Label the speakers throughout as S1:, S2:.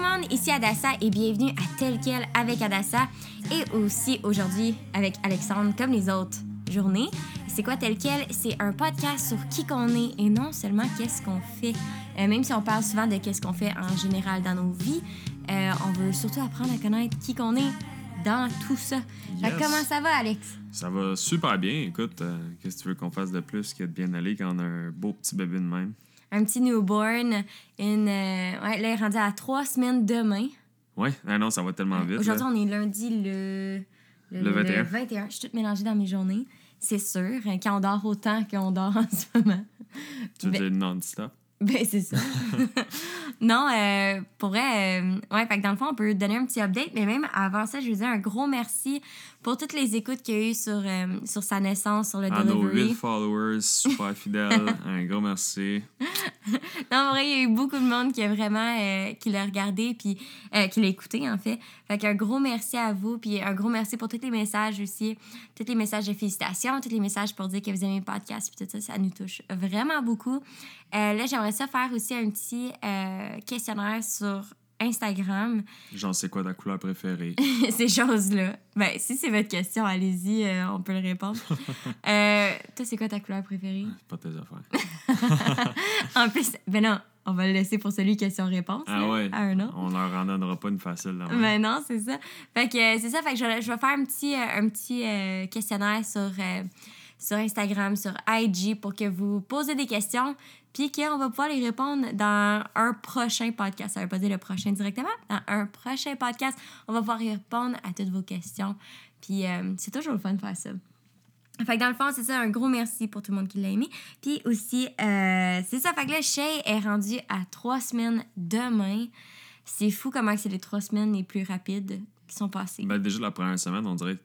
S1: le monde, ici Adassa et bienvenue à Tel Quel avec Adassa et aussi aujourd'hui avec Alexandre comme les autres journées. C'est quoi Tel Quel? C'est un podcast sur qui qu'on est et non seulement qu'est-ce qu'on fait. Euh, même si on parle souvent de qu'est-ce qu'on fait en général dans nos vies, euh, on veut surtout apprendre à connaître qui qu'on est dans tout ça.
S2: Yes.
S1: comment ça va Alex?
S2: Ça va super bien. Écoute, euh, qu'est-ce que tu veux qu'on fasse de plus que de bien aller quand on a un beau petit bébé de même?
S1: Un petit newborn, une, euh, ouais, là il est rendu à trois semaines demain.
S2: Ouais, ah non, ça va tellement vite.
S1: Aujourd'hui, on est lundi le,
S2: Le 21.
S1: 21. Je suis toute mélangée dans mes journées, c'est sûr. Quand on dort autant qu'on dort en ce moment.
S2: Tu veux
S1: ben-
S2: dire non-stop?
S1: Ben, c'est ça. non, euh, pour vrai, euh, ouais, fait que dans le fond, on peut donner un petit update, mais même avant ça, je veux dire un gros merci pour toutes les écoutes qu'il y a eu sur, euh, sur sa naissance, sur le
S2: À nos
S1: delivery.
S2: 8 followers, super fidèles, un gros merci.
S1: Non, en vrai, il y a eu beaucoup de monde qui a vraiment euh, qui l'a regardé puis euh, qui l'a écouté en fait. Fait qu'un gros merci à vous puis un gros merci pour tous les messages aussi, tous les messages de félicitations, tous les messages pour dire que vous aimez le podcast puis tout ça, ça nous touche vraiment beaucoup. Euh, là, j'aimerais ça faire aussi un petit euh, questionnaire sur Instagram.
S2: J'en sais quoi ta couleur préférée?
S1: Ces choses-là. Ben, si c'est votre question, allez-y, euh, on peut le répondre. Euh, toi, c'est quoi ta couleur préférée?
S2: Pas tes affaires.
S1: En plus, ben non, on va le laisser pour celui question-réponse.
S2: Ah ouais?
S1: À un an.
S2: On leur en donnera pas une facile. Là,
S1: Ben non, c'est ça. Fait que c'est ça, fait que je, vais- je vais faire un petit, un petit questionnaire sur, sur Instagram, sur IG pour que vous posez des questions, puis qu'on va pouvoir les répondre dans un prochain podcast. Ça veut pas dire le prochain directement. Dans un prochain podcast, on va pouvoir y répondre à toutes vos questions. Puis euh, c'est toujours le fun de faire ça. Fait que dans le fond, c'est ça, un gros merci pour tout le monde qui l'a aimé. Puis aussi, euh, c'est ça, fait que là, Shay est rendu à trois semaines demain. C'est fou comment c'est les trois semaines les plus rapides qui sont passées.
S2: Ben, déjà, la première semaine, on dirait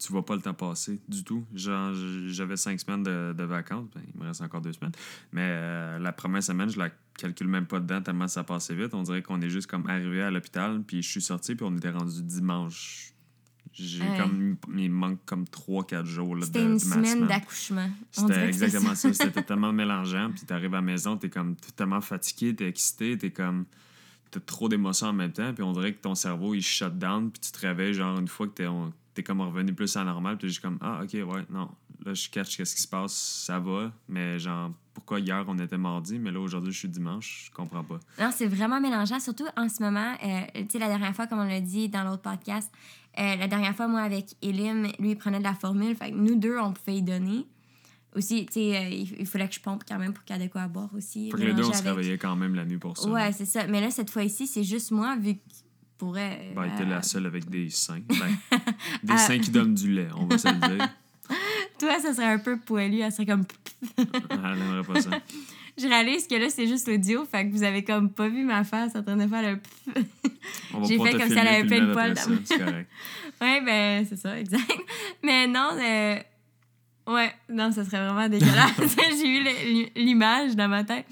S2: tu vois pas le temps passer du tout. Genre, j'avais cinq semaines de, de vacances. Ben, il me reste encore deux semaines. Mais euh, la première semaine, je la calcule même pas dedans tellement ça passait vite. On dirait qu'on est juste comme arrivé à l'hôpital, puis je suis sorti, puis on était rendu dimanche. J'ai
S1: Ouais.
S2: comme... Il manque comme 3-4 jours là, de,
S1: C'était une
S2: de ma
S1: semaine d'accouchement.
S2: C'était exactement ça. C'était tellement mélangeant. Puis t'arrives à la maison, t'es comme t'es tellement fatigué, t'es excité, t'es comme. T'as trop d'émotions en même temps. Puis on dirait que ton cerveau, il shut down. Puis tu te réveilles, genre, une fois que t'es, on- t'es comme revenu plus à la normale. Puis j'ai comme, ah, ok, ouais, non. Là, je catch qu'est-ce qui se passe, ça va. Mais genre, pourquoi hier on était mardi, mais là, aujourd'hui, je suis dimanche, je comprends pas.
S1: Non, c'est vraiment mélangeant, surtout en ce moment. euh, tu sais, la dernière fois, comme on l'a dit dans l'autre podcast, euh, la dernière fois, moi, avec Elim, lui, il prenait de la formule. Fait que nous deux, on pouvait y donner. Aussi, tu sais, euh, il, il fallait que je pompe quand même pour qu'il y ait de quoi à boire aussi.
S2: Fait que les deux, on se réveillait quand même la nuit pour ça.
S1: Ouais, c'est ça. Mais là, cette fois-ci, c'est juste moi, vu que pourrait.
S2: Ben, t'es
S1: euh,
S2: la seule avec des seins. Ben, des
S1: Ah.
S2: seins qui donnent du lait, on va se le dire.
S1: Toi, ça serait un peu poilu. Elle serait comme.
S2: Elle n'aimerait pas ça.
S1: Je réalise que là, c'est juste l'audio. Fait que vous avez comme pas vu ma face en train de faire le. J'ai fait comme si elle avait plein
S2: le
S1: de poils. Ouais, ben, c'est ça, exact. Mais non, euh, ouais, non, ça serait vraiment dégueulasse. J'ai eu l'image dans ma tête.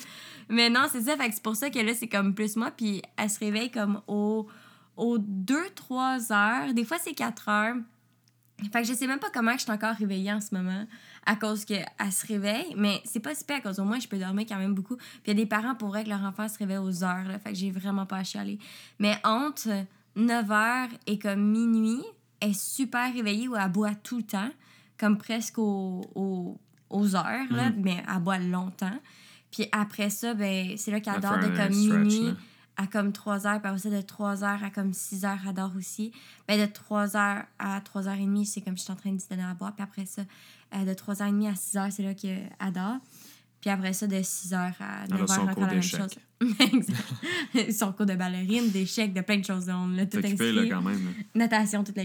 S1: Mais non, c'est ça, fait que c'est pour ça que là, c'est comme plus moi, puis elle se réveille comme au, aux 2-3 heures. Des fois, c'est 4 heures. Fait que je sais même pas comment je suis encore réveillée en ce moment à cause qu'elle se réveille, mais c'est pas super à cause au moins je peux dormir quand même beaucoup. Puis il y a des parents pour vrai que leur enfant se réveille aux heures, là, fait que j'ai vraiment pas à chialer. Mais entre 9h et comme minuit, elle est super réveillée ou elle boit tout le temps, comme presque au- au- aux heures, là, mais elle boit longtemps. Puis après ça, ben, c'est là qu'elle
S2: Elle
S1: dort de comme minuit. À comme 3 heures, puis après ça, de 3 heures à comme 6 heures, elle dort aussi. Ben, de 3 heures à 3 heures et demie, c'est comme je suis en train de lui donner à boire. Puis après ça, euh, de 3 heures et demie à 6 heures, c'est là qu'elle dort. Puis après ça, de 6 heures à 9
S2: Elle a
S1: heures, encore la même chose. son cours de ballerine, d'échecs, de plein de choses. On l'a tout
S2: occupé, là, quand même.
S1: Natation, toute la.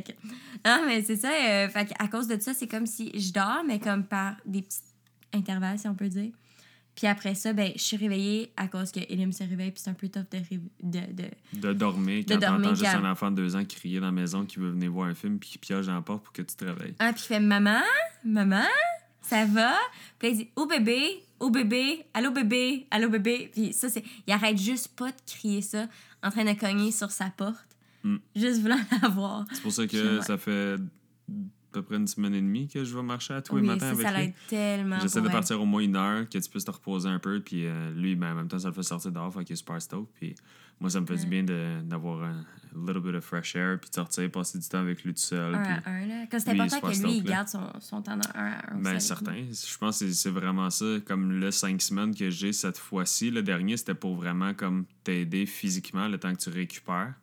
S1: Non, mais c'est ça. euh, fait à cause de ça, c'est comme si je dors, mais comme par des petits intervalles, si on peut dire. Puis après ça, ben, je suis réveillée à cause que Elim se réveille, puis c'est un peu tough de, de, de,
S2: De dormir quand t'entends juste un enfant de deux ans crier dans la maison qui veut venir voir un film puis qui pioche dans la porte pour que tu te réveilles.
S1: Ah, puis il fait Maman, maman, ça va? Puis il dit Au bébé, au bébé, allô bébé, allô bébé. Puis ça, c'est. Il arrête juste pas de crier ça en train de cogner sur sa porte.
S2: Mm.
S1: Juste voulant la voir.
S2: C'est pour ça que ça fait peu près une semaine et demie que je vais marcher à tous les
S1: Oui,
S2: matins
S1: ça,
S2: avec
S1: ça
S2: lui.
S1: tellement.
S2: J'essaie de partir au moins une heure, que tu puisses te reposer un peu. Puis euh, lui, ben, en même temps, ça le fait sortir dehors, fait qu'il est super stoked. Puis moi, ça me fait du bien de- d'avoir un little bit of fresh air, puis de sortir, passer du temps avec lui tout seul.
S1: Un
S2: puis-
S1: à un, là. C'est important que lui, il
S2: stoked,
S1: garde son, son temps d'un un à un.
S2: Ben, certain. Je pense que c'est- c'est vraiment ça. Comme le cinq semaines que j'ai cette fois-ci, le dernier, c'était pour vraiment comme t'aider physiquement le temps que tu récupères.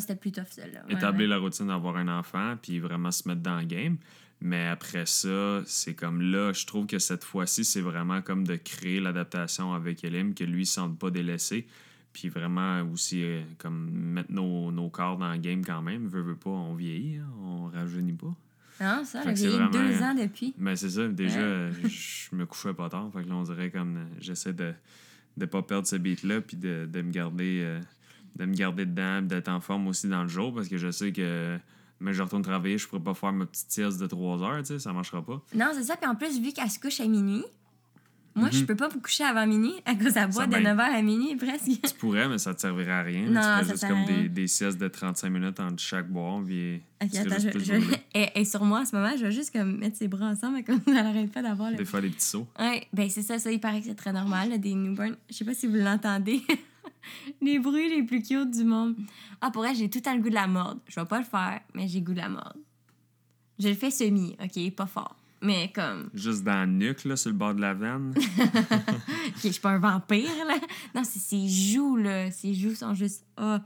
S1: C'était plus tough. Ouais,
S2: établir
S1: ouais.
S2: la routine d'avoir un enfant, puis vraiment se mettre dans le game. Mais après ça, c'est comme là, je trouve que cette fois-ci, c'est vraiment comme de créer l'adaptation avec Elim, que lui ne se sente pas délaissé. Puis vraiment aussi, euh, comme mettre nos, nos corps dans le game quand même. Veut, veut pas, on vieillit, hein, on rajeunit pas.
S1: Non, ça, j'ai
S2: vraiment,
S1: deux ans depuis.
S2: Mais c'est ça, déjà,
S1: Ouais.
S2: je me couchais pas tard. Fait que là, on dirait comme euh, j'essaie de ne pas perdre ce beat-là, puis de, de me garder euh, de me garder dedans, d'être en forme aussi dans le jour, parce que je sais que mais je retourne travailler, je pourrais pas faire ma petite sieste de 3 heures, tu sais, ça marchera pas.
S1: Non, c'est ça. Puis en plus, vu qu'elle se couche à minuit, moi, je
S2: Mhm.
S1: peux pas me coucher avant minuit à cause à boit
S2: Ça,
S1: de
S2: ben-
S1: 9h à minuit presque.
S2: Tu pourrais, mais ça te servirait à rien.
S1: Non,
S2: tu ferais
S1: ça
S2: juste comme des, des siestes de 35 minutes entre chaque boire, puis
S1: Ok, attends, je, je... Et, et sur moi, en ce moment, je vais juste comme mettre ses bras ensemble, comme elle arrête pas d'avoir le.
S2: Des fois, des petits sauts.
S1: Ouais, ben c'est ça, ça, il paraît que c'est très normal, là, des newborns. Je sais pas si vous l'entendez. les bruits les plus cute du monde. Ah, pour elle, j'ai tout le temps le goût de la morde. Je vais pas le faire, mais j'ai le goût de la morde. Je le fais semi, ok, pas fort. Mais comme,
S2: Juste dans le nuque, là, sur le bord de la veine.
S1: ok, je suis pas un vampire, là. Non, c'est ses joues, là. Ses joues sont juste. Ah.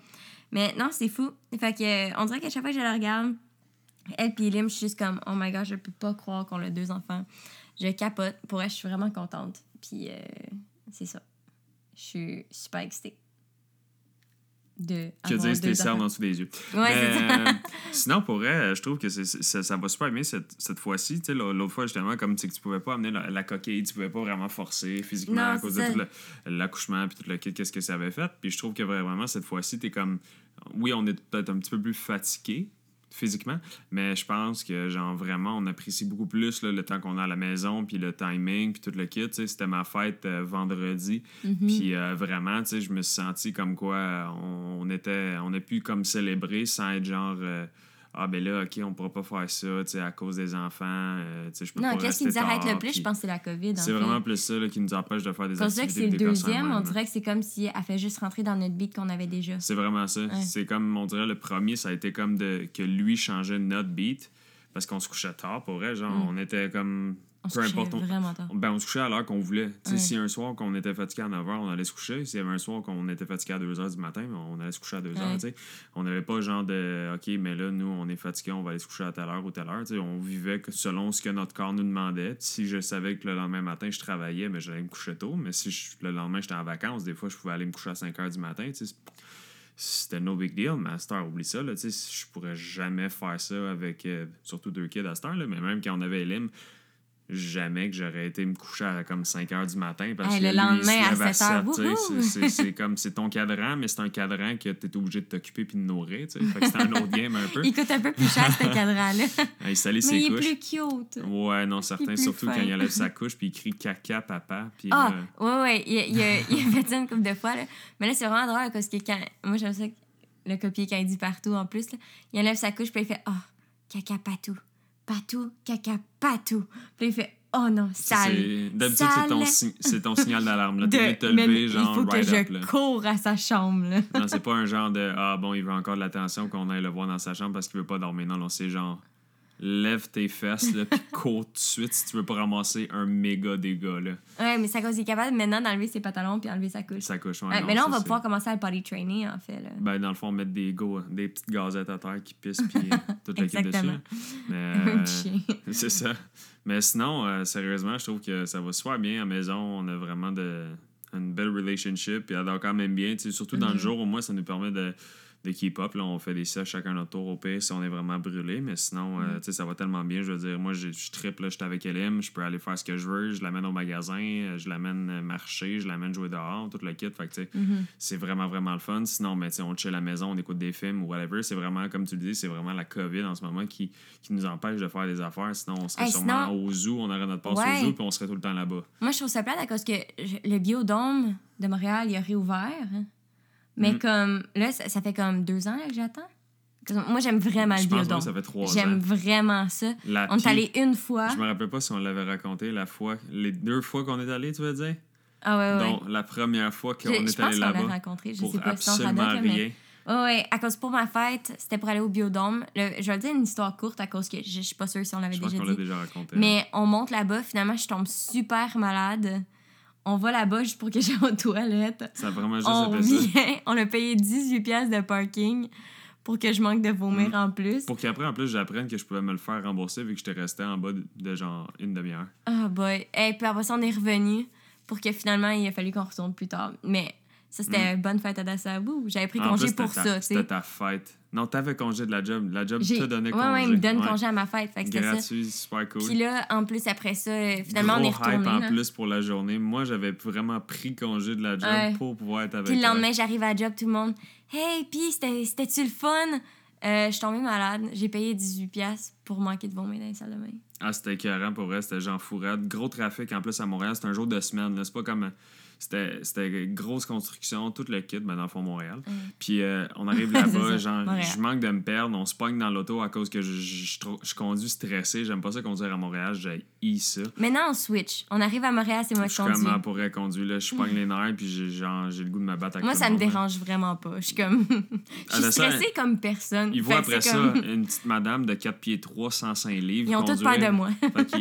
S1: Mais non, c'est fou. Fait que, on dirait qu'à chaque fois que je la regarde, elle puis Lim, je suis juste comme, oh my god, je peux pas croire qu'on a deux enfants. Je capote. Pour elle, je suis vraiment contente. Puis, euh, c'est ça. Je suis super excitée. De.
S2: Que
S1: deux
S2: cernes
S1: enfants.
S2: en dessous des yeux.
S1: Ouais, ça.
S2: euh, sinon, pour vrai, je trouve que c'est- c'est- ça va super bien cette, cette fois-ci. Tu sais, L'autre fois, justement, comme tu tu pouvais pas amener la, la coquille, tu pouvais pas vraiment forcer physiquement
S1: Non,
S2: à cause de
S1: ça.
S2: tout l'accouchement puis tout le kit, qu'est-ce que ça avait fait. Puis je trouve que vraiment, cette fois-ci, t'es comme. Oui, on est peut-être un petit peu plus fatigué physiquement, mais je pense que, genre, vraiment, on apprécie beaucoup plus là, le temps qu'on a à la maison, puis le timing, puis tout le kit. Tu sais, C'était ma fête euh, vendredi.
S1: Mhm.
S2: Puis euh, vraiment, tu sais, je me suis senti comme quoi euh, on, on était, on a pu comme célébrer sans être genre, ah ben là, ok, on pourra pas faire ça, tu sais, à cause des enfants, euh, tu sais, je peux
S1: Non,
S2: pas
S1: qu'est-ce qui nous arrête
S2: tard,
S1: le plus,
S2: puis
S1: je pense que c'est la COVID.
S2: C'est vraiment plus ça là, qui nous empêche de faire des
S1: C'est pour ça que
S2: activités
S1: c'est le deuxième. On dirait que c'est comme si elle fait juste rentrer dans notre beat qu'on avait déjà.
S2: C'est vraiment ça.
S1: Ouais.
S2: C'est comme, on dirait, le premier, ça a été comme de, que lui changeait notre beat parce qu'on se couchait tard, pour vrai. Genre,
S1: Mm.
S2: on était comme.
S1: On se
S2: peu
S1: couchait
S2: importe. on-
S1: vraiment tard.
S2: Ben, on se couchait à l'heure qu'on voulait.
S1: Ouais.
S2: Si un soir qu'on était fatigué à 9h, on allait se coucher. S'il y avait un soir qu'on était fatigué à 2h du matin, ben, on allait se coucher à 2h.
S1: Ouais.
S2: tu sais. On n'avait pas genre de OK, mais là, nous, on est fatigué, on va aller se coucher à telle heure ou telle heure. On vivait que selon ce que notre corps nous demandait. Si je savais que le lendemain matin, je travaillais, mais j'allais me coucher tôt. Mais si je- le lendemain, j'étais en vacances, des fois, je pouvais aller me coucher à 5h du matin. C'était no big deal, mais à cette heure, oublie ça. Là, je pourrais jamais faire ça avec euh, surtout deux kids à cette heure. Là, mais même quand on avait Elim, jamais que j'aurais été me coucher à comme 5 heures du matin parce
S1: Hey,
S2: que
S1: le
S2: lui, il
S1: lendemain à
S2: lève
S1: 7 heures,
S2: c'est- comme c'est ton cadran, mais c'est un cadran que tu es obligé de t'occuper puis de nourrir. tu sais. C'est un autre game un peu.
S1: Il coûte un peu plus cher, ce cadran-là.
S2: Il salait
S1: Mais
S2: ses
S1: il est plus cute.
S2: Ouais, non, certain.
S1: plus
S2: Surtout
S1: fin.
S2: quand il enlève sa couche puis il crie caca, papa. Puis
S1: Ah,
S2: là,
S1: ouais, ouais. Il, a- il il fait ça une couple de fois. Là. Mais là, c'est vraiment drôle parce que quand. Moi, j'aime ça, le copier quand il dit partout en plus. Là, il enlève sa couche, puis il fait Ah, caca patou. Patou, caca patou. Puis il fait Oh non, sale.
S2: D'habitude, c'est ton, si- ton signal d'alarme. T'es
S1: De-
S2: de te lever, genre,
S1: il faut
S2: right
S1: que
S2: up.
S1: je
S2: Là.
S1: cours à sa chambre. Là.
S2: Non, c'est pas un genre de Ah bon, il veut encore de l'attention qu'on aille le voir dans sa chambre parce qu'il veut pas dormir. Non, non, c'est genre lève tes fesses là, puis cours tout de suite si tu veux pas ramasser un méga dégât. Là.
S1: Ouais, mais à cause qu'il est capable maintenant d'enlever ses pantalons puis enlever sa couche.
S2: Ça couche. ouais,
S1: Ouais,
S2: non,
S1: mais là, on
S2: ça,
S1: va pouvoir commencer à le potty trainer, en fait. Là.
S2: Ben, dans le fond, mettre des, go, des petites gazettes à terre qui pissent puis euh, toute l'équipe dessus. Là. Mais,
S1: Un
S2: euh,
S1: chien.
S2: c'est ça. Mais sinon, euh, sérieusement, je trouve que ça va super bien à la maison. On a vraiment de, une belle relationship. Puis elle dort quand même bien. Surtout dans le
S1: Mhm.
S2: jour, au moins, ça nous permet de, de. Là, on fait des siestes chacun notre tour au pire si on est vraiment brûlé. Mais sinon, euh, tu sais, ça va tellement bien. Je veux dire, moi, je je triple, là, je suis avec Elim. Je peux aller faire ce que je veux. Je l'amène au magasin. euh, Je l'amène euh, marcher. Je l'amène jouer dehors. Tout le kit. Fait que, tu sais,
S1: Mhm.
S2: c'est vraiment, vraiment le fun. Sinon, tu sais, on chill à la maison, on écoute des films ou whatever. C'est vraiment, comme tu le dis, c'est vraiment la COVID en ce moment qui, qui nous empêche de faire des affaires. Sinon, on serait
S1: Hey,
S2: sûrement
S1: sinon-
S2: au zoo, on aurait notre passe
S1: Ouais.
S2: au zoo, puis on serait tout le temps là-bas.
S1: Moi, je trouve ça plate à cause que le biodôme de Montréal, il a réouvert. Mais
S2: Mm.
S1: comme, là, ça, ça fait comme deux ans là, que j'attends. Moi, j'aime vraiment
S2: Je
S1: le
S2: pense que
S1: biodôme.
S2: ça fait trois
S1: J'aime
S2: ans.
S1: vraiment ça.
S2: La
S1: On est allé une fois.
S2: Je me rappelle pas si on l'avait raconté la fois, les deux fois qu'on est allé, tu veux dire?
S1: Ah ouais, ouais.
S2: Donc, la première fois qu'on
S1: je
S2: est allé là-bas.
S1: rencontré. Je
S2: Pour
S1: sais pas si on
S2: absolument
S1: mais...
S2: rien.
S1: Ouais, ouais. À cause pour ma fête, c'était pour aller au biodôme. Le- je vais dire une histoire courte à cause que je, je suis pas sûre si on l'avait
S2: Je pense
S1: déjà
S2: qu'on l'a déjà raconté.
S1: Mais on monte là-bas. Finalement, je tombe super malade. On va là-bas juste pour que j'aille aux toilettes.
S2: Ça a vraiment juste
S1: On revient. On a payé 18 pièces de parking pour que je manque de vomir
S2: Mm.
S1: en plus.
S2: Pour qu'après, en plus, j'apprenne que je pouvais me le faire rembourser vu que j'étais resté en bas de, de genre une demi-heure.
S1: Ah boy. Et puis après ça, on est revenu pour que finalement, il a fallu qu'on retourne plus tard. Mais ça, c'était une bonne fête à Dassabou. J'avais pris
S2: Mm. En
S1: congé
S2: plus,
S1: pour ça.
S2: C'était ta fête. Non, t'avais congé de la job. La job te donnait
S1: ouais,
S2: congé.
S1: ouais, il me donne
S2: Ouais.
S1: congé à ma fête. Fait que c'était ça.
S2: Gratuit, super cool.
S1: Puis là, en plus, après ça, finalement, on est
S2: Gros
S1: retourné.
S2: hype en
S1: là.
S2: plus pour la journée. Moi, j'avais vraiment pris congé de la job
S1: Ouais.
S2: pour pouvoir être avec
S1: Puis le lendemain, j'arrive à la job, tout le monde. Hey, puis c'était- c'était-tu le fun? Euh, je suis tombée malade. J'ai payé 18$ piastres pour manquer de vomir dans les salles de bain.
S2: Ah, c'était écœurant pour vrai, c'était genre fourrade. Gros trafic en plus à Montréal, c'était un jour de semaine. C'est pas comme. C'était grosse construction, tout le kit, ben, dans le fond Montréal. Puis euh, on arrive là-bas, genre, je manque de me perdre, on se pogne dans l'auto à cause que je, je, je je conduis stressé. J'aime pas ça conduire à Montréal, j'ai ça.
S1: Maintenant, on switch. On arrive à Montréal, c'est moi
S2: Je
S1: qui
S2: suis
S1: conduis.
S2: comme, ah, pourrait conduire, là, je pogne les nerfs, puis j'ai le goût de me battre avec
S1: Moi, ça me
S2: là.
S1: dérange vraiment pas. Je suis comme. je
S2: Ah,
S1: suis
S2: ça,
S1: stressée comme personne.
S2: Il
S1: Fait
S2: voit
S1: que
S2: après ça
S1: comme-
S2: une petite madame de 4 pieds 3, 105 livres.
S1: Ils ont toutes peur de moi.
S2: Fait qu'il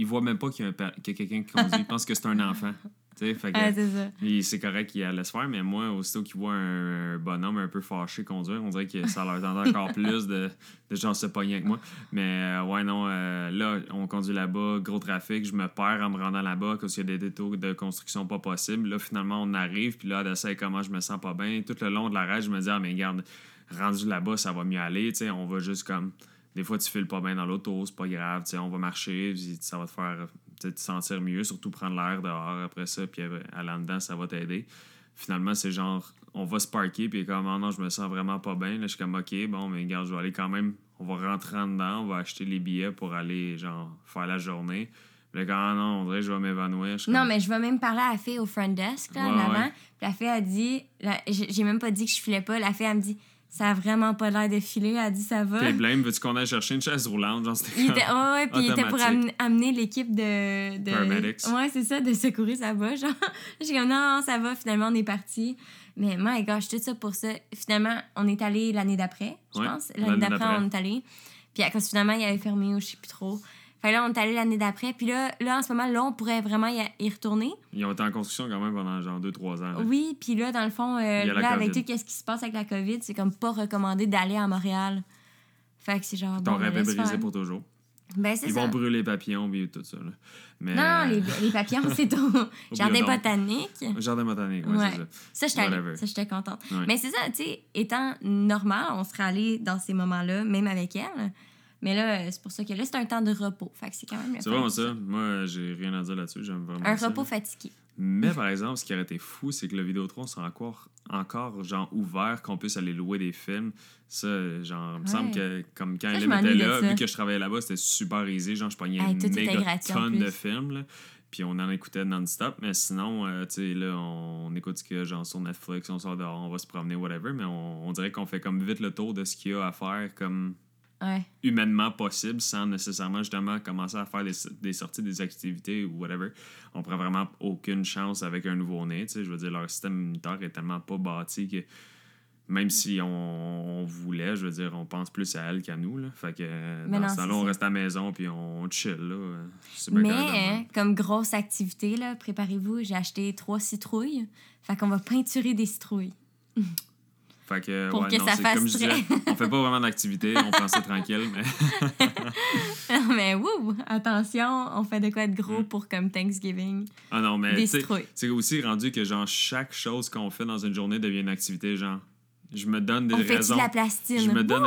S2: il voit même pas qu'il y a, y a quelqu'un qui conduit. Il pense que c'est un enfant. Fait que
S1: Ah, c'est ça.
S2: correct qu'il allait se faire, mais moi, aussitôt qu'il voit un, un bonhomme un peu fâché conduire, on dirait que ça leur tente encore plus de, de genre se pogner avec moi. Mais euh, ouais, non, euh, là, on conduit là-bas, gros trafic, je me perds en me rendant là-bas parce qu'il y a des détours de construction pas possibles. Là, finalement, on arrive, puis là, d'essayer comment je me sens pas bien. Tout le long de la rage, je me dis, ah, mais regarde, rendu là-bas, ça va mieux aller, tu sais, on va juste comme. Des fois, tu files pas bien dans l'auto, c'est pas grave, tu sais, on va marcher, ça va te faire te sentir mieux, surtout prendre l'air dehors après ça, puis euh, aller en dedans, ça va t'aider. Finalement, c'est genre, on va se parker, puis comme, Ah non, je me sens vraiment pas bien. Là, je suis comme, OK, bon, mais regarde, je vais aller quand même, on va rentrer en dedans, on va acheter les billets pour aller, genre, faire la journée. Puis là, quand, ah non, on dirait que je vais m'évanouir.
S1: Non,
S2: comme,
S1: mais je vais même parler à la fille au front desk, là, en
S2: Ouais,
S1: avant.
S2: ouais.
S1: Puis la fille a dit... j'ai même pas dit que je filais pas. La fille, elle me dit... Ça a vraiment pas l'air de filer. Elle a dit, ça va.
S2: T'es blême, veux-tu qu'on aille chercher une chaise roulante? Genre, c'était
S1: Il était, ouais, ouais, puis il était pour amener, amener l'équipe de, de.
S2: Paramedics.
S1: Ouais, c'est ça, de secourir ça va. Genre, j'ai comme, non, non, ça va, finalement, on est parti. Mais, my gosh, tout ça pour ça. Finalement, on est allé l'année d'après, je
S2: Ouais,
S1: pense.
S2: l'année
S1: L'année d'après,
S2: d'après.
S1: on est allé. Puis, à cause finalement, il avait fermé ou je sais plus trop. Fait là, on est allé l'année d'après. Puis là, là, en ce moment, là, on pourrait vraiment y, y retourner.
S2: Ils ont été en construction quand même pendant genre 2-3 ans. là.
S1: Oui, puis là, dans le fond, euh, là, avec tout ce qui se passe avec la COVID, c'est comme pas recommandé d'aller à Montréal. Fait que c'est genre.
S2: Ton
S1: bon,
S2: rêve
S1: ben,
S2: est brisé
S1: faire.
S2: pour toujours.
S1: Ben,
S2: Ils
S1: ça.
S2: vont brûler les papillons et tout ça. Là. Mais,
S1: Non, non, les, les papillons, c'est au jardin botanique.
S2: Jardin botanique, ouais,
S1: Ouais.
S2: c'est ça.
S1: Ça, j'étais. Ça, contente.
S2: Ouais.
S1: Mais c'est ça, tu sais, étant normal, on serait allé dans ces moments-là, même avec elle. Mais là, euh, c'est pour ça que là, c'est un temps de repos. Fait que c'est quand même
S2: C'est vraiment ça. Moi, j'ai rien à dire là-dessus. J'aime vraiment
S1: Un
S2: ça.
S1: repos fatigué.
S2: Mais par exemple, ce qui aurait été fou, c'est que le Vidéotron soit encore, encore genre ouvert, qu'on puisse aller louer des films. Ça, genre, il me semble que comme quand
S1: Ça,
S2: était là, vu que je travaillais là-bas, c'était super easy. Genre, je pognais
S1: Hey,
S2: une méga tonne de films. Là. Puis on en écoutait non-stop. Mais sinon, euh, tu sais, là, on écoute ce qu'il y a genre sur Netflix, on sort dehors, on va se promener, whatever. Mais on, on dirait qu'on fait comme vite le tour de ce qu'il y a à faire comme
S1: Ouais.
S2: humainement possible sans nécessairement justement commencer à faire des, des sorties, des activités ou whatever. On prend vraiment aucune chance avec un nouveau-né. Je veux dire, leur système immunitaire est tellement pas bâti que même si on, on voulait, je veux dire, on pense plus à elle qu'à nous. Là. Fait que euh,
S1: Mais
S2: dans
S1: non,
S2: ce temps-là,
S1: c'est
S2: on reste à la maison puis on chill. Là.
S1: Mais, hein, comme grosse activité, là, préparez-vous, j'ai acheté trois citrouilles. Fait qu'on va peinturer des citrouilles.
S2: Fait que,
S1: pour
S2: ouais,
S1: que
S2: non,
S1: ça fasse
S2: comme je disais,
S1: très-
S2: on fait pas vraiment d'activité, on pense ça tranquille, mais
S1: mais wouh, attention, on fait de quoi de gros
S2: Mm.
S1: pour comme Thanksgiving.
S2: ah non, mais c'est aussi rendu que genre chaque chose qu'on fait dans une journée devient une activité, genre je me donne des
S1: On
S2: raisons.
S1: de la plastine?
S2: Je me donne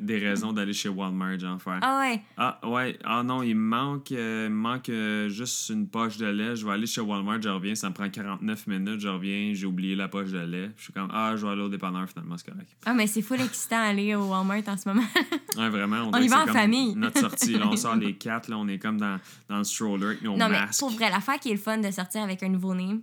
S2: des raisons d'aller chez Walmart, genre faire.
S1: Ah ouais.
S2: Ah ouais, ah non, il me manque, euh, manque euh, juste une poche de lait. Je vais aller chez Walmart, je reviens, ça me prend 49 minutes, je reviens, j'ai oublié la poche de lait. Je suis comme, ah, je vais aller au dépanneur finalement, c'est correct.
S1: Ah, mais c'est full excitant d'aller au Walmart en ce moment.
S2: Ouais, vraiment. On,
S1: y va en
S2: comme
S1: famille.
S2: Notre sortie, là, on sort les quatre, là, on est comme dans, dans le stroller avec nos
S1: non, mais pour vrai, l'affaire qui est le fun de sortir avec un nouveau-né,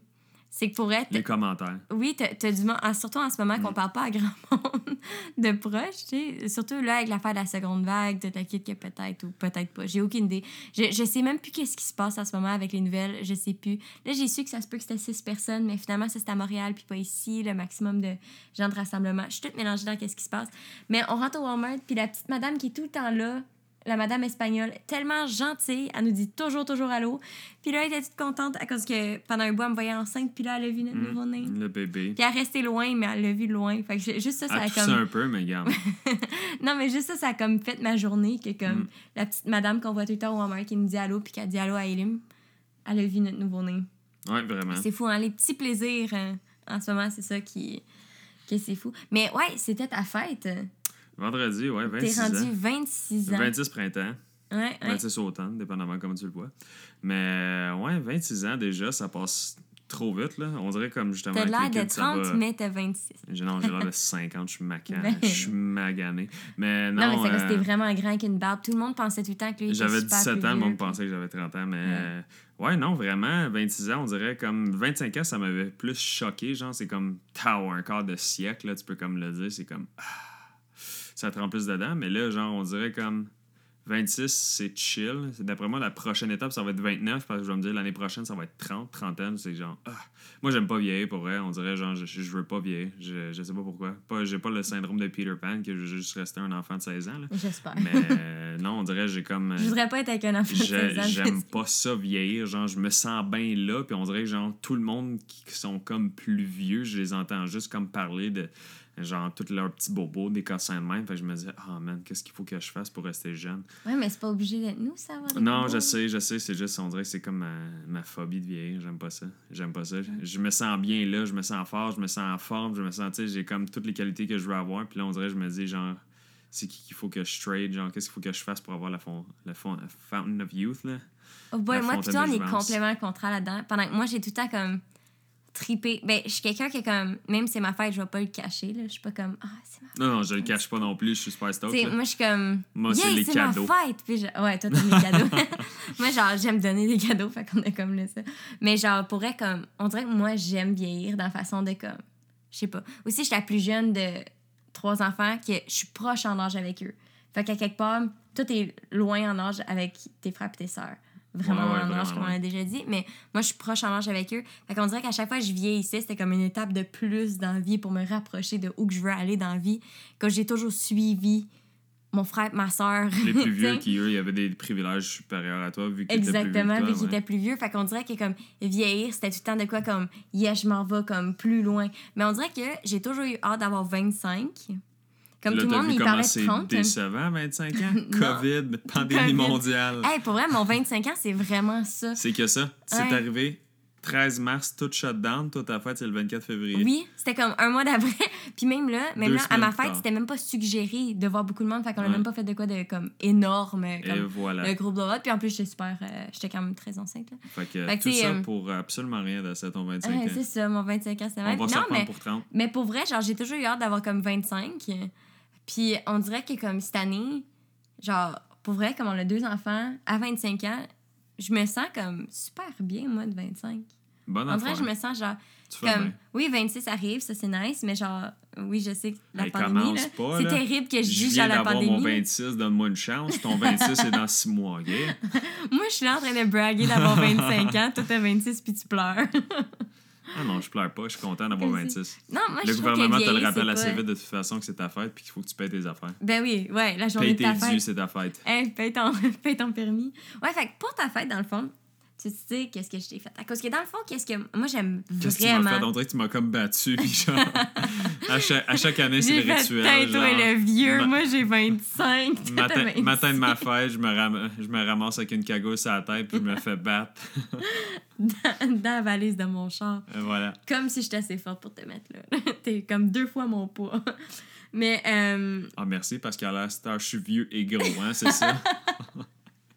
S1: c'est que pour être.
S2: Les commentaires.
S1: Oui, t'as, du ah, surtout en ce moment qu'on
S2: Mm.
S1: parle pas à grand monde de proches, tu sais. Surtout là, avec l'affaire de la seconde vague, de ta que peut-être ou peut-être pas. J'ai aucune idée. Je, je sais même plus qu'est-ce qui se passe en ce moment avec les nouvelles. Je sais plus. Là, j'ai su que ça se peut que c'était six personnes, mais finalement, ça, c'était à Montréal, puis pas ici, le maximum de gens de rassemblement. Je suis toute mélangée dans qu'est-ce qui se passe. Mais on rentre au Walmart, puis la petite madame qui est tout le temps là, la madame espagnole, tellement gentille, elle nous dit toujours, toujours allô. Puis là, elle était toute contente à cause que pendant un bout, elle me voyait enceinte, puis là, elle a vu notre
S2: Mm.
S1: nouveau-né.
S2: Le bébé.
S1: Puis elle restait loin, mais elle l'a vu loin. Fait que juste ça, ça
S2: Elle
S1: a comme.
S2: un peu, mais regarde.
S1: Non, mais juste ça, ça a comme fait ma journée. Que comme
S2: Mm.
S1: la petite madame qu'on voit tout le temps au Walmart qui nous dit allô, puis qui a dit allô à Elim, elle a vu notre nouveau-né.
S2: Ouais, vraiment.
S1: C'est fou, hein? Les petits plaisirs euh, en ce moment, c'est ça qui. que c'est fou. Mais ouais, c'était ta fête.
S2: Vendredi, ouais,
S1: T'es
S2: 26
S1: rendu
S2: ans.
S1: 26 ans.
S2: 26 printemps.
S1: Ouais, ouais.
S2: 26 automne, dépendamment comment tu le vois. Mais euh, ouais, 26 ans déjà, ça passe trop vite, là. On dirait comme justement.
S1: T'as l'air de
S2: kids, ça
S1: 30,
S2: va-
S1: mais t'as 26.
S2: J'ai- Non, j'ai l'air de 50, je suis macan,
S1: Ben.
S2: je suis magané. Mais non,
S1: Non, mais c'est parce que
S2: euh,
S1: t'es vraiment grand avec une barbe. Tout le monde pensait tout le temps que lui,
S2: J'avais
S1: super
S2: 17
S1: plus
S2: ans, le monde pensait que j'avais 30 ans, mais euh, ouais, non, vraiment, 26 ans, on dirait comme 25 ans, ça m'avait plus choqué, genre, c'est comme tao, un quart de siècle, là, tu peux comme le dire, c'est comme ah, ça te rend plus dedans, mais là, genre, on dirait comme 26, c'est chill. D'après moi, la prochaine étape, ça va être 29, parce que je vais me dire l'année prochaine, ça va être 30, 30 ans, c'est genre ah. Moi, j'aime pas vieillir, pour vrai, on dirait, genre, je, je veux pas vieillir, je, je sais pas pourquoi. Pas, j'ai pas le syndrome de Peter Pan, que je veux juste rester un enfant de 16 ans.
S1: J'espère.
S2: Mais euh, non, on dirait j'ai comme.
S1: Je voudrais pas être avec un enfant de
S2: J'ai-
S1: 16 ans.
S2: J'aime pas ça vieillir. Genre, je me sens bien là. Puis on dirait genre, tout le monde qui qui sont comme plus vieux, je les entends juste comme parler de genre tous leurs petits bobos, des cossins de même. Fait que je me dis, ah man, qu'est-ce qu'il faut que je fasse pour rester jeune?
S1: Ouais, mais c'est pas obligé d'être nous, ça va.
S2: Non, je sais, je sais. C'est juste, on dirait que c'est comme ma, ma phobie de vieillir. J'aime pas ça. J'aime pas ça. Je me sens bien là, je me sens fort, je me sens en forme, je me sens, tu sais, j'ai comme toutes les qualités que je veux avoir. Puis là, on dirait, je me dis, genre, c'est qui qu'il faut que je trade, genre, qu'est-ce qu'il faut que je fasse pour avoir la, fon- la, fon- la Fountain of Youth, là?
S1: Oh boy, moi, plutôt, on est complètement contraire là-dedans. Pendant que moi, j'ai tout le temps comme tripé. Ben, je suis quelqu'un qui est comme. Même si c'est ma fête, je vais pas le cacher. Là. Je suis pas comme. Ah, c'est ma fête.
S2: Non, non, je le cache pas non plus, je suis super stoked.
S1: Moi, je suis comme.
S2: Moi, c'est
S1: Yeah,
S2: les
S1: c'est
S2: cadeaux.
S1: ma fête. Puis je- Ouais, toi, t'aimes les cadeaux. moi, genre, j'aime donner des cadeaux. Fait qu'on a comme là, ça. Mais genre, pourrait comme. On dirait que moi, j'aime vieillir dans la façon de comme. Je sais pas. Aussi, je suis la plus jeune de trois enfants que je suis proche en âge avec eux. Fait qu'à quelque part, tout est loin en âge avec tes frères et tes sœurs. Vraiment
S2: Ouais, ouais,
S1: comme on l'a déjà dit. Mais moi, je suis proche en âge avec eux. Fait qu'on dirait qu'à chaque fois que je vieillissais, c'était comme une étape de plus dans la vie pour me rapprocher de où que je veux aller dans la vie. Que j'ai toujours suivi mon frère et ma sœur.
S2: Les plus vieux qui, eux, ils avaient des privilèges supérieurs à toi, vu qu'ils étaient plus vieux
S1: Exactement,
S2: que
S1: puis
S2: toi,
S1: qu'il
S2: ouais.
S1: était plus vieux. Fait qu'on dirait que comme vieillir, c'était tout le temps de quoi comme yeah, je m'en vais comme plus loin. Mais on dirait que j'ai toujours eu hâte d'avoir 25. Comme
S2: Là,
S1: tout le monde, il parlait de
S2: c'est
S1: 30.
S2: décevant, 25 ans? COVID, pandémie
S1: COVID.
S2: mondiale.
S1: Hey, pour vrai, mon 25 ans, c'est vraiment ça.
S2: C'est que ça. C'est
S1: Ouais.
S2: arrivé 13 mars, tout shutdown. Toi, ta fête, c'est le 24 février.
S1: Oui, c'était comme un mois d'après. Puis même là, même là, à ma fête, c'était même pas suggéré de voir beaucoup de monde. Fait qu'on a
S2: Ouais.
S1: même pas fait de quoi de comme énorme,
S2: Et
S1: comme
S2: voilà.
S1: le gros blowout. Puis en plus, j'étais super. euh, j'étais quand même très enceinte. Là.
S2: Fait que
S1: Fait que
S2: tout
S1: c'est,
S2: ça
S1: euh,
S2: pour absolument rien de ça, ton 25
S1: Ouais,
S2: ans.
S1: c'est ça, mon 25 ans,
S2: On
S1: même.
S2: va
S1: Non, mais
S2: pour 30.
S1: Mais pour vrai, genre, j'ai toujours eu hâte d'avoir comme 25. Puis on dirait que comme cette année, genre, pour vrai, comme on a deux enfants, à 25 ans, je me sens comme super bien, moi, de 25.
S2: Bonne
S1: On dirait que je me sens genre,
S2: Tu
S1: comme, oui, 26 arrive, ça c'est nice, mais genre, oui, je sais que la pandémie, c'est terrible que je
S2: viens
S1: genre la pandémie.
S2: mon 26, donne-moi une chance. Ton 26 est dans 6 mois, yeah?
S1: Moi, je suis là en train de braguer d'avoir 25 ans, toi t'as 26 puis tu pleures.
S2: Ah non, je pleure pas, je suis content d'avoir
S1: Vas-y.
S2: 26.
S1: non, moi, je
S2: Le gouvernement te le rappelle assez
S1: pas-
S2: vite de toute façon que c'est ta fête puis qu'il faut que tu payes tes affaires.
S1: Ben oui, ouais, la journée
S2: Paye
S1: de ta
S2: tes
S1: fête.
S2: dus, c'est ta fête.
S1: Hey, paye ton, paye ton permis. Ouais, fait que pour ta fête, dans le fond, tu sais qu'est-ce que je t'ai fait? À cause que dans le fond, qu'est-ce que. Moi, j'aime
S2: Qu'est-ce que tu m'as
S1: vraiment.
S2: fait? On dirait que tu m'as comme battu. genre, à, chaque, à chaque année, c'est le rituel.
S1: le vieux.
S2: ma-
S1: Moi, j'ai 25. toi, t'as
S2: matin,
S1: 26.
S2: matin de ma fête, je me, ram- je me ramasse avec une cagoule sur la tête puis je me fais battre.
S1: dans, dans la valise de mon char.
S2: Et voilà.
S1: Comme si j'étais assez forte pour te mettre là. T'es comme deux fois mon poids. Mais, euh,
S2: Ah, merci, parce qu'à la star, je suis vieux et gros, hein, c'est ça?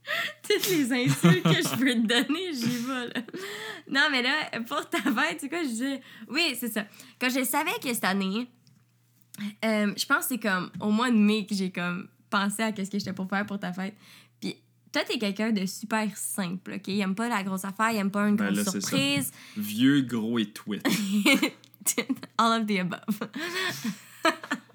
S1: toutes les insultes que je peux te donner, j'y vais, là. Non, mais là, pour ta fête, c'est quoi, je disais... Oui, c'est ça. Quand je savais que cette année, euh, je pense que c'est comme au mois de mai que j'ai comme pensé à qu'est-ce que j'étais pour faire pour ta fête. Puis toi, t'es quelqu'un de super simple, OK? Il aime pas la grosse affaire, il aime pas une
S2: Ben
S1: grosse
S2: là,
S1: surprise.
S2: Vieux, gros et tweet.
S1: All of the above.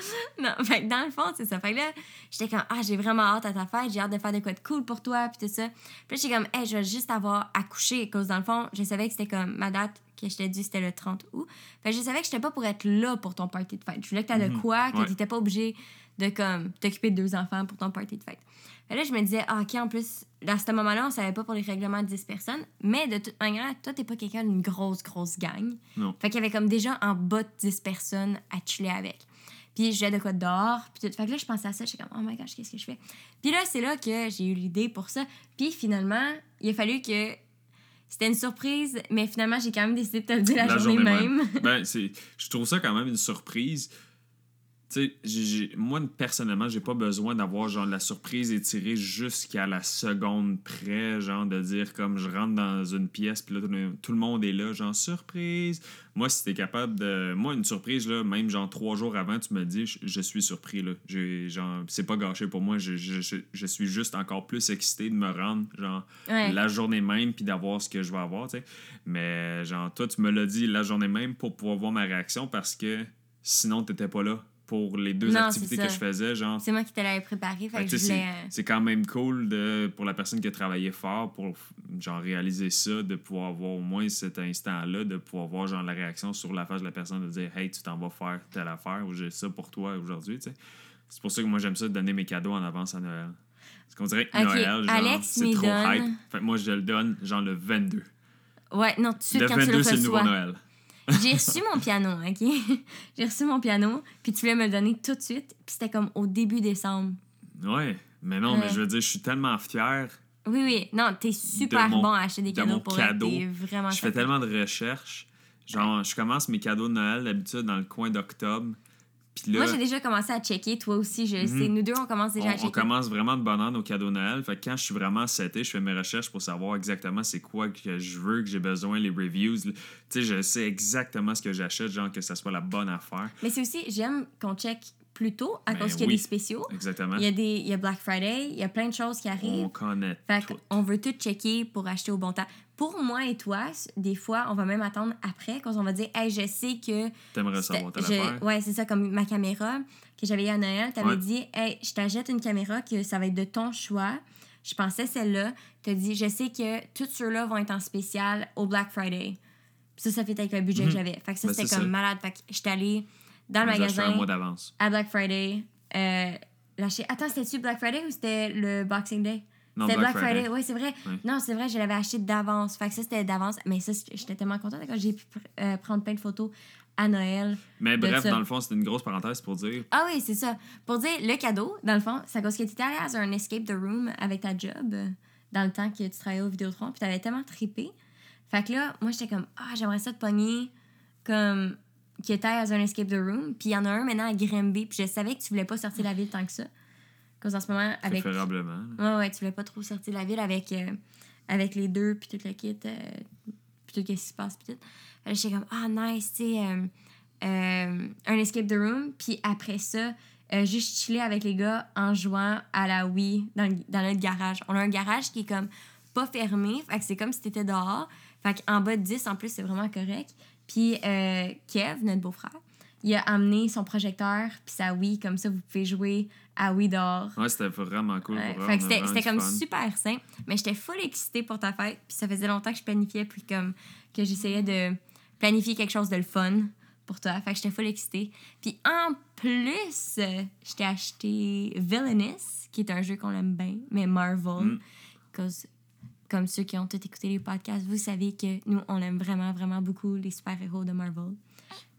S1: non, fait que dans le fond, c'est ça. Fait que là, j'étais comme, ah, j'ai vraiment hâte à ta fête, j'ai hâte de faire de quoi de cool pour toi, puis tout ça. Puis j'étais comme, hey, je vais juste avoir accouché, cause dans le fond, je savais que c'était comme ma date que je t'ai dit, c'était le 30 août. Fait que je savais que j'étais pas pour être là pour ton party de fête. Je voulais que t'aies de
S2: Mhm.
S1: quoi, que
S2: Ouais.
S1: t'étais pas obligé de comme t'occuper de deux enfants pour ton party de fête. Fait là, je me disais, ah, OK, en plus, à ce moment-là, on savait pas pour les règlements de 10 personnes, mais de toute manière, toi, t'es pas quelqu'un d'une grosse, grosse gang.
S2: Non.
S1: Fait qu'il y avait comme déjà en bas de 10 personnes à chiller avec. Puis j'ai de quoi dehors, puis tout. Fait que là, je pensais à ça, j'étais comme, oh my gosh, qu'est-ce que je fais? Puis là, c'est là que j'ai eu l'idée pour ça. Puis finalement, il a fallu que. C'était une surprise, mais finalement, j'ai quand même décidé de te le dire la,
S2: La
S1: journée,
S2: journée
S1: même.
S2: ben, c'est, je trouve ça quand même une surprise. Tu sais, moi, personnellement, j'ai pas besoin d'avoir genre la surprise étirée jusqu'à la seconde près, genre de dire comme je rentre dans une pièce, puis là, tout le, monde est là, genre surprise. Moi, si t'es capable de. Moi, une surprise, là, même genre trois jours avant, tu me dis, je, je suis surpris, là. J'ai, genre, c'est pas gâché pour moi, je, je, je, je suis juste encore plus excité de me rendre, genre,
S1: Ouais.
S2: la journée même puis d'avoir ce que je vais avoir, tu sais. Mais genre, toi, tu me l'as dit la journée même pour pouvoir voir ma réaction parce que sinon, t'étais pas là pour les deux
S1: Non,
S2: activités que je faisais, genre.
S1: C'est moi qui te l'avais préparé, fait que
S2: tu
S1: voulais.
S2: c'est, quand même cool de, pour la personne qui a travaillé fort pour genre réaliser ça, de pouvoir avoir au moins cet instant-là, de pouvoir voir genre la réaction sur la face de la personne, de dire Hey, tu t'en vas faire telle affaire ou j'ai ça pour toi aujourd'hui, tu. C'est pour ça que moi j'aime ça de donner mes cadeaux en avance à Noël. Parce qu'on dirait que Noël, genre, c'est trop
S1: donne-
S2: hype. Fait que moi je le donne genre le 22.
S1: Ouais, non, suite
S2: Le
S1: quand tu
S2: 22,
S1: le
S2: c'est le nouveau. Noël.
S1: J'ai reçu mon piano, OK? J'ai reçu mon piano, puis tu voulais me le donner tout de suite, puis c'était comme au début décembre.
S2: Ouais, mais non, mais je veux dire, je suis tellement fier.
S1: Oui, oui. Non, t'es super
S2: mon-
S1: bon à acheter des
S2: de
S1: cadeaux
S2: mon
S1: pour
S2: cadeau.
S1: vraiment
S2: Je fais tellement de recherches. Genre, je commence mes cadeaux de Noël d'habitude dans le coin d'octobre. Puis là,
S1: Moi, j'ai déjà commencé à checker. Toi aussi, je le sais.
S2: Mhm.
S1: Nous deux, on commence déjà à
S2: on,
S1: checker.
S2: on commence vraiment de bonne heure nos cadeaux de Noël. Fait que quand je suis vraiment seté, je fais mes recherches pour savoir exactement c'est quoi que je veux, que j'ai besoin, les reviews. Tu sais, je sais exactement ce que j'achète, genre que ça soit la bonne affaire.
S1: Mais c'est aussi, j'aime qu'on check plus tôt à
S2: Ben
S1: cause qu'il y a
S2: oui.
S1: des spéciaux.
S2: Exactement.
S1: Il y, a des, il y a Black Friday, il y a plein de choses qui arrivent.
S2: On connaît
S1: Fait
S2: tout.
S1: on veut tout checker pour acheter au bon temps. Pour moi et toi, des fois, on va même attendre après, quand on va dire, hey, je sais que.
S2: T'aimerais savoir telle
S1: je-. Ouais, c'est ça, comme ma caméra que j'avais eu à Noël. T'avais
S2: Ouais.
S1: dit, hey, je t'achète une caméra que ça va être de ton choix. Je pensais celle-là. T'as dit, je sais que tous ceux-là vont être en spécial au Black Friday. Puis ça, ça fait avec le budget que
S2: Mhm.
S1: j'avais. Fait que ça,
S2: Ben,
S1: c'était comme
S2: ça.
S1: malade. Fait que j'étais allée dans le
S2: acheté un
S1: magasin
S2: mois d'avance.
S1: à Black Friday. Euh, lâcher... Attends, c'était-tu Black Friday ou c'était le Boxing Day? C'était
S2: Black,
S1: Black, Friday. Oui, c'est vrai.
S2: Ouais.
S1: Non, c'est vrai, je l'avais acheté d'avance. Fait que ça, c'était d'avance. Mais ça, j'étais tellement contente quand j'ai pu pr- euh, prendre plein de photos à Noël.
S2: Mais bref,
S1: ça.
S2: dans le fond, c'était une grosse parenthèse pour dire
S1: Ah oui, c'est ça. Pour dire, le cadeau, dans le fond, à cause que tu étais allé à un escape the room avec ta job dans le temps que tu travaillais au Vidéotron, puis tu avais tellement trippé. Fait que là, moi, j'étais comme, ah, j'aimerais ça te pogner comme que tu à un escape the room. Puis il y en a un maintenant à Grimby, puis je savais que tu voulais pas sortir de la ville tant que ça. Cause en ce moment, avec.
S2: préférablement.
S1: Ouais, ouais, tu voulais pas trop sortir de la ville avec, euh, avec les deux, puis tout le kit, euh, puis tout ce qui se passe, puis tout. J'étais comme, ah, nice, tu sais, euh, euh, un escape the room, puis après ça, juste chiller avec les gars en jouant à la Wii dans, le- dans notre garage. On a un garage qui est comme pas fermé, fait que c'est comme si t'étais dehors. Fait qu'en bas de 10, en plus, c'est vraiment correct. Puis euh, Kev, notre beau-frère, il a amené son projecteur puis sa Wii, comme ça, vous pouvez jouer à Wii dehors.
S2: Ouais, c'était vraiment cool.
S1: Ouais, fait que c'était comme
S2: fun.
S1: super simple, mais j'étais full excitée pour ta fête, puis ça faisait longtemps que je planifiais, puis comme que j'essayais de planifier quelque chose de le fun pour toi, fait que j'étais full excitée. Puis en plus, euh, je t'ai acheté Villainous, qui est un jeu qu'on aime bien, mais Marvel,
S2: Mm.
S1: cause comme ceux qui ont tout écouté les podcasts, vous savez que nous, on aime vraiment, vraiment beaucoup les super-héros de Marvel.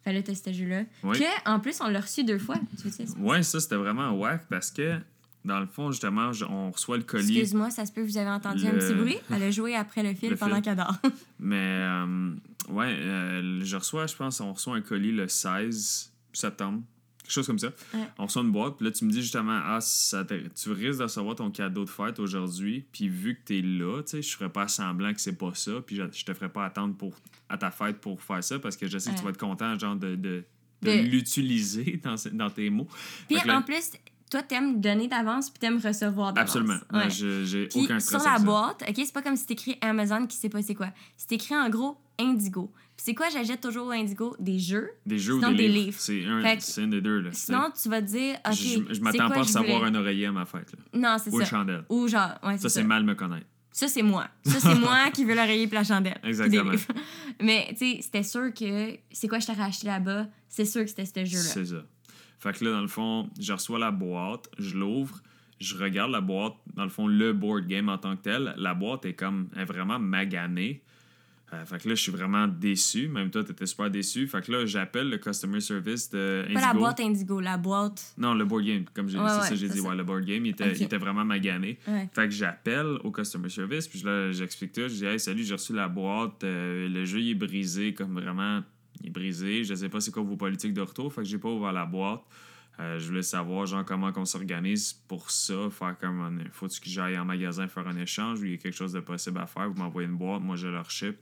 S1: Fait là, t'as ce jeu-là.
S2: Oui.
S1: Que, en plus, on l'a reçu deux fois. Tu dire?
S2: Ouais, ça, c'était vraiment whack parce que, dans le fond, justement, on reçoit le collier.
S1: Excuse-moi, ça se peut que vous avez entendu un petit bruit? Elle a joué après le film
S2: Le
S1: pendant qu'elle dort.
S2: Mais, euh, ouais, euh, je reçois, je pense, on reçoit un colis le 16 septembre. Quelque chose comme ça.
S1: Ouais.
S2: On reçoit une boîte, puis là, tu me dis justement, ah, ça tu risques de recevoir ton cadeau de fête aujourd'hui, puis vu que t'es là, tu sais, je ferais pas semblant que c'est pas ça, puis je, je te ferais pas attendre pour, à ta fête pour faire ça, parce que je sais que tu vas être content, genre, de, de, de
S1: De-
S2: l'utiliser dans, dans tes mots.
S1: Puis
S2: là-
S1: en plus, toi, t'aimes donner d'avance puis t'aimes recevoir d'avance.
S2: Absolument.
S1: Ouais.
S2: Je- J'ai aucun
S1: sur
S2: stress
S1: la
S2: avec ça.
S1: boîte, OK, c'est pas comme si t'écris Amazon qui sait pas c'est quoi. C'est écrit en gros Indigo. C'est quoi, j'achète toujours au Indigo? Des jeux.
S2: Des jeux ou des
S1: des
S2: livres.
S1: livres.
S2: C'est un, c'est des deux. Là,
S1: Sinon, tu vas te dire, OK,
S2: je, je m'attends pas à recevoir
S1: voulais?
S2: un oreiller à ma fête. Là.
S1: Non, c'est
S2: Ou une
S1: ça.
S2: chandelle.
S1: Ou genre, ouais,
S2: Ça,
S1: c'est
S2: c'est
S1: ça.
S2: mal me connaître.
S1: Ça, c'est moi. Ça, c'est moi qui veux l'oreiller puis la chandelle.
S2: Exactement.
S1: Mais, tu sais, c'était sûr que c'est quoi je t'aurais acheté là-bas? C'est sûr que c'était ce jeu-là.
S2: C'est ça. Fait que là, dans le fond, je reçois la boîte, je l'ouvre, je regarde la boîte, dans le fond, le board game en tant que tel. La boîte est comme est vraiment maganée. Euh, fait que là, je suis vraiment déçu. Même toi, t'étais super déçu. Fait que là, j'appelle le customer service de Indigo.
S1: Pas la boîte Indigo, la boîte.
S2: Non, le board game, comme j'ai
S1: Ouais,
S2: c'est
S1: ouais,
S2: ça j'ai dit.
S1: ça.
S2: Ouais, le board game, il était, il était vraiment magané.
S1: Ouais.
S2: Fait que j'appelle au customer service, puis là, j'explique tout. Je dis, hey, salut, j'ai reçu la boîte. euh, le jeu, il est brisé, comme vraiment, il est brisé. Je sais pas c'est quoi vos politiques de retour. Fait que j'ai pas ouvert la boîte. Euh, je voulais savoir, genre, comment on s'organise pour ça. Faire comme, un, faut-tu que j'aille en magasin faire un échange ou il y a quelque chose de possible à faire? Vous m'envoyez une boîte, moi, je leur ship.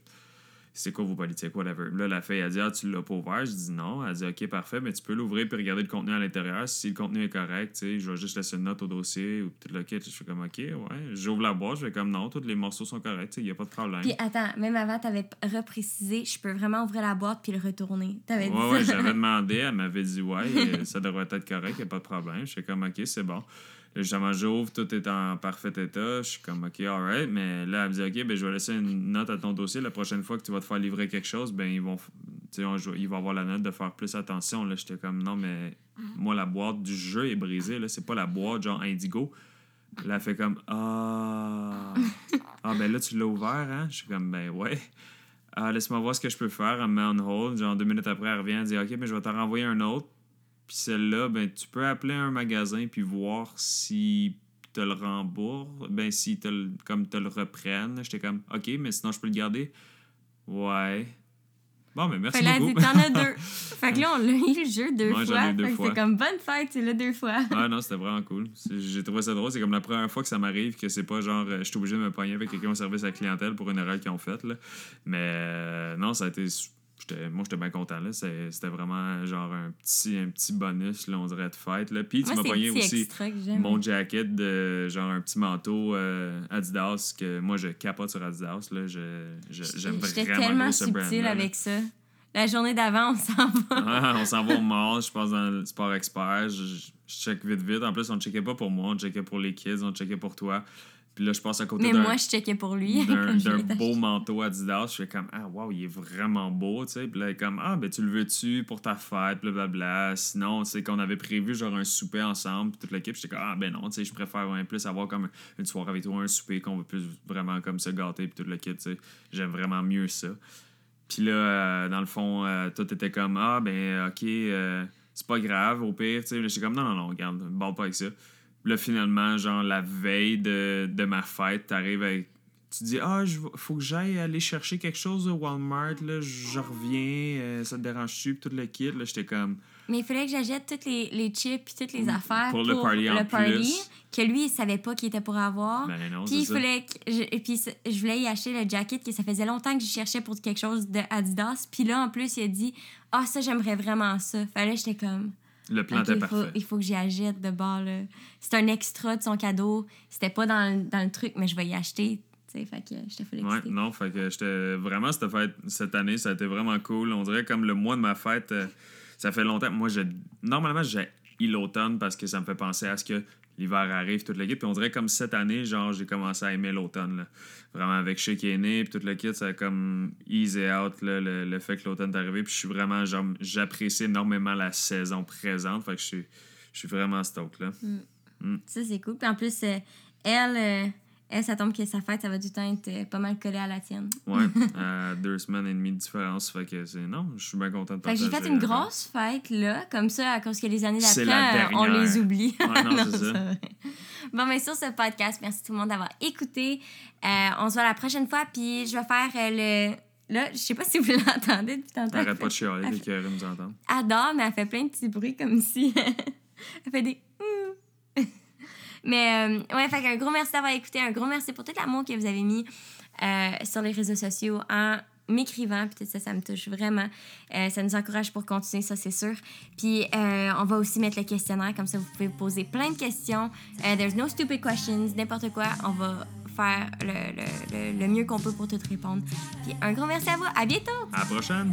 S2: C'est quoi vos politiques, whatever. Là, la fille, elle dit, ah, tu l'as pas ouvert? Je dis non. Elle dit, ok, parfait, mais tu peux l'ouvrir puis regarder le contenu à l'intérieur. Si le contenu est correct, tu sais, je vais juste laisser une note au dossier ou le kit. Je fais comme, ok, ouais. J'ouvre la boîte, je fais comme, non, tous les morceaux sont corrects, tu sais, il n'y a pas de problème.
S1: Puis attends, même avant, t'avais p- reprécisé, je peux vraiment ouvrir la boîte puis le retourner. T'avais dit
S2: Ouais, ouais,
S1: ça.
S2: j'avais demandé, elle m'avait dit ouais, euh, ça devrait être correct, il a pas de problème. Je suis comme ok, c'est bon. Là, Justement, j'ouvre, tout est en parfait état. Je suis comme ok, alright. Mais là, elle me dit ok, ben, je vais laisser une note à ton dossier. La prochaine fois que tu vas te faire livrer quelque chose, ben, ils vont, on- ils vont avoir la note de faire plus attention. Là, j'étais comme non, mais moi, la boîte du jeu est brisée. Là, c'est pas la boîte genre Indigo. Là, elle fait comme ah, ah, ben là, tu l'as ouvert, hein? Je suis comme ben ouais. Ah, laisse-moi voir ce que je peux faire. Elle me met on hold. Genre, deux minutes après, elle revient. Elle dit Ok, mais je vais t'en renvoyer un autre. Puis celle-là, ben, tu peux appeler un magasin puis voir si te le remboursent. Ben, si te le, comme te le reprennent. J'étais comme Ok, mais sinon, je peux le garder. Ouais. Bon, mais merci
S1: elle
S2: beaucoup.
S1: t'en as deux. fait que là, on l'a eu le jeu deux fois.
S2: ai eu deux
S1: fait que
S2: fois.
S1: c'est comme bonne fête, c'est là deux fois.
S2: Ah non, c'était vraiment cool. J'ai trouvé ça drôle. C'est comme la première fois que ça m'arrive que c'est pas genre euh, je suis obligé de me pogner avec quelqu'un au service à la clientèle pour une erreur qu'ils ont faite. Mais euh, non, ça a été. j'étais- Moi, j'étais bien content. là. C'était vraiment genre un petit, un petit bonus, là, on dirait, de fête. Là. Puis tu m'as pogné aussi mon jacket de genre un petit manteau euh, Adidas que moi, je capote sur Adidas. Là. Je- J'aime
S1: J'étais
S2: vraiment
S1: tellement
S2: ce là.
S1: avec ça. La journée d'avant, on s'en va.
S2: Ah, on s'en va au mall, je passe dans le sport expert, je, je- je check vite vite. En plus, on ne checkait pas pour moi, on checkait pour les kids, on checkait pour toi. Puis là, je passe à côté
S1: Mais moi, je checkais pour lui.
S2: d'un beau manteau Adidas. Je fais comme, ah, wow, il est vraiment beau, tu sais. Puis là, elle est comme, ah, ben, tu le veux-tu pour ta fête, blablabla. Sinon, c'est qu'on avait prévu genre un souper ensemble, puis toute l'équipe. J'étais comme, ah, ben non, tu sais, je préfère ouais, plus avoir comme une soirée avec toi, un souper, qu'on veut plus vraiment comme se gâter, puis toute l'équipe, tu sais. J'aime vraiment mieux ça. Puis là, euh, dans le fond, euh, tout était comme Ah, ben, ok, euh, c'est pas grave, au pire. Tu sais, j'étais comme Non, non, non, regarde, barre pas avec ça. Puis là, finalement, genre, la veille de, de ma fête, t'arrives avec. Tu dis Ah, je faut que j'aille aller chercher quelque chose au Walmart, là, je reviens, euh, ça te dérange-tu, puis tout le kit. Là, j'étais comme
S1: Mais il fallait que j'achète toutes les, les chips et toutes les affaires
S2: Pour
S1: pour,
S2: le party en plus.
S1: que lui, il savait pas qu'il était pour avoir.
S2: Ben non,
S1: puis
S2: c'est
S1: il
S2: ça.
S1: fallait que je, et puis je voulais y acheter le jacket que ça faisait longtemps que je cherchais pour quelque chose de Adidas. Puis là, en plus, il a dit Ah, ça, j'aimerais vraiment ça. Fallait, j'étais comme
S2: Le plan
S1: Ok,
S2: était
S1: il, faut,
S2: parfait.
S1: il faut que j'y achète de bord. C'est un extra de son cadeau. C'était pas dans, le- dans le truc, mais je vais y acheter. Tu sais, fait que j'étais full
S2: Ouais,
S1: excitée.
S2: non, fait que j'étais vraiment cette fête cette année, ça a été vraiment cool. On dirait comme le mois de ma fête, euh, ça fait longtemps. Moi, je normalement j'ai l'automne parce que ça me fait penser à ce que l'hiver arrive toute l'équipe. Puis on dirait comme cette année, genre j'ai commencé à aimer l'automne. là. Vraiment avec Chez qui est né, puis toute l'équipe, ça a comme easy out là, le, le fait que l'automne est arrivé. Puis je suis vraiment genre j'apprécie énormément la saison présente. Fait que je suis je suis vraiment stoked là.
S1: Ça, c'est cool. Puis en plus, euh, elle, euh, elle, ça tombe que sa fête, ça va du temps être euh, pas mal collé à la tienne.
S2: Ouais, à deux semaines et demie de différence. Fait que c'est non, je suis bien content de
S1: Fait que j'ai fait une grosse fête, là, comme ça, à cause que les années d'après,
S2: la
S1: euh, on les oublie.
S2: Ouais, non, c'est ça.
S1: vrai. Bon, mais sur ce podcast, merci tout le monde d'avoir écouté. Euh, on se voit la prochaine fois, puis je vais faire euh, le... Là, je sais pas si vous l'entendez depuis tantôt.
S2: Arrête pas de
S1: fait-
S2: chialer,
S1: elle
S2: les cœurs nous entendent.
S1: adore, mais elle fait plein de petits bruits comme si. elle fait des. Mais euh, ouais, fait qu'un gros merci d'avoir écouté, un gros merci pour tout l'amour que vous avez mis euh, sur les réseaux sociaux en m'écrivant. Puis ça, ça me touche vraiment. Euh, ça nous encourage pour continuer, ça, c'est sûr. Puis euh, on va aussi mettre le questionnaire, comme ça, vous pouvez poser plein de questions. There's no stupid questions, n'importe quoi. On va faire le, le, le, le mieux qu'on peut pour tout répondre. Puis un gros merci à vous. À bientôt!
S2: À la prochaine!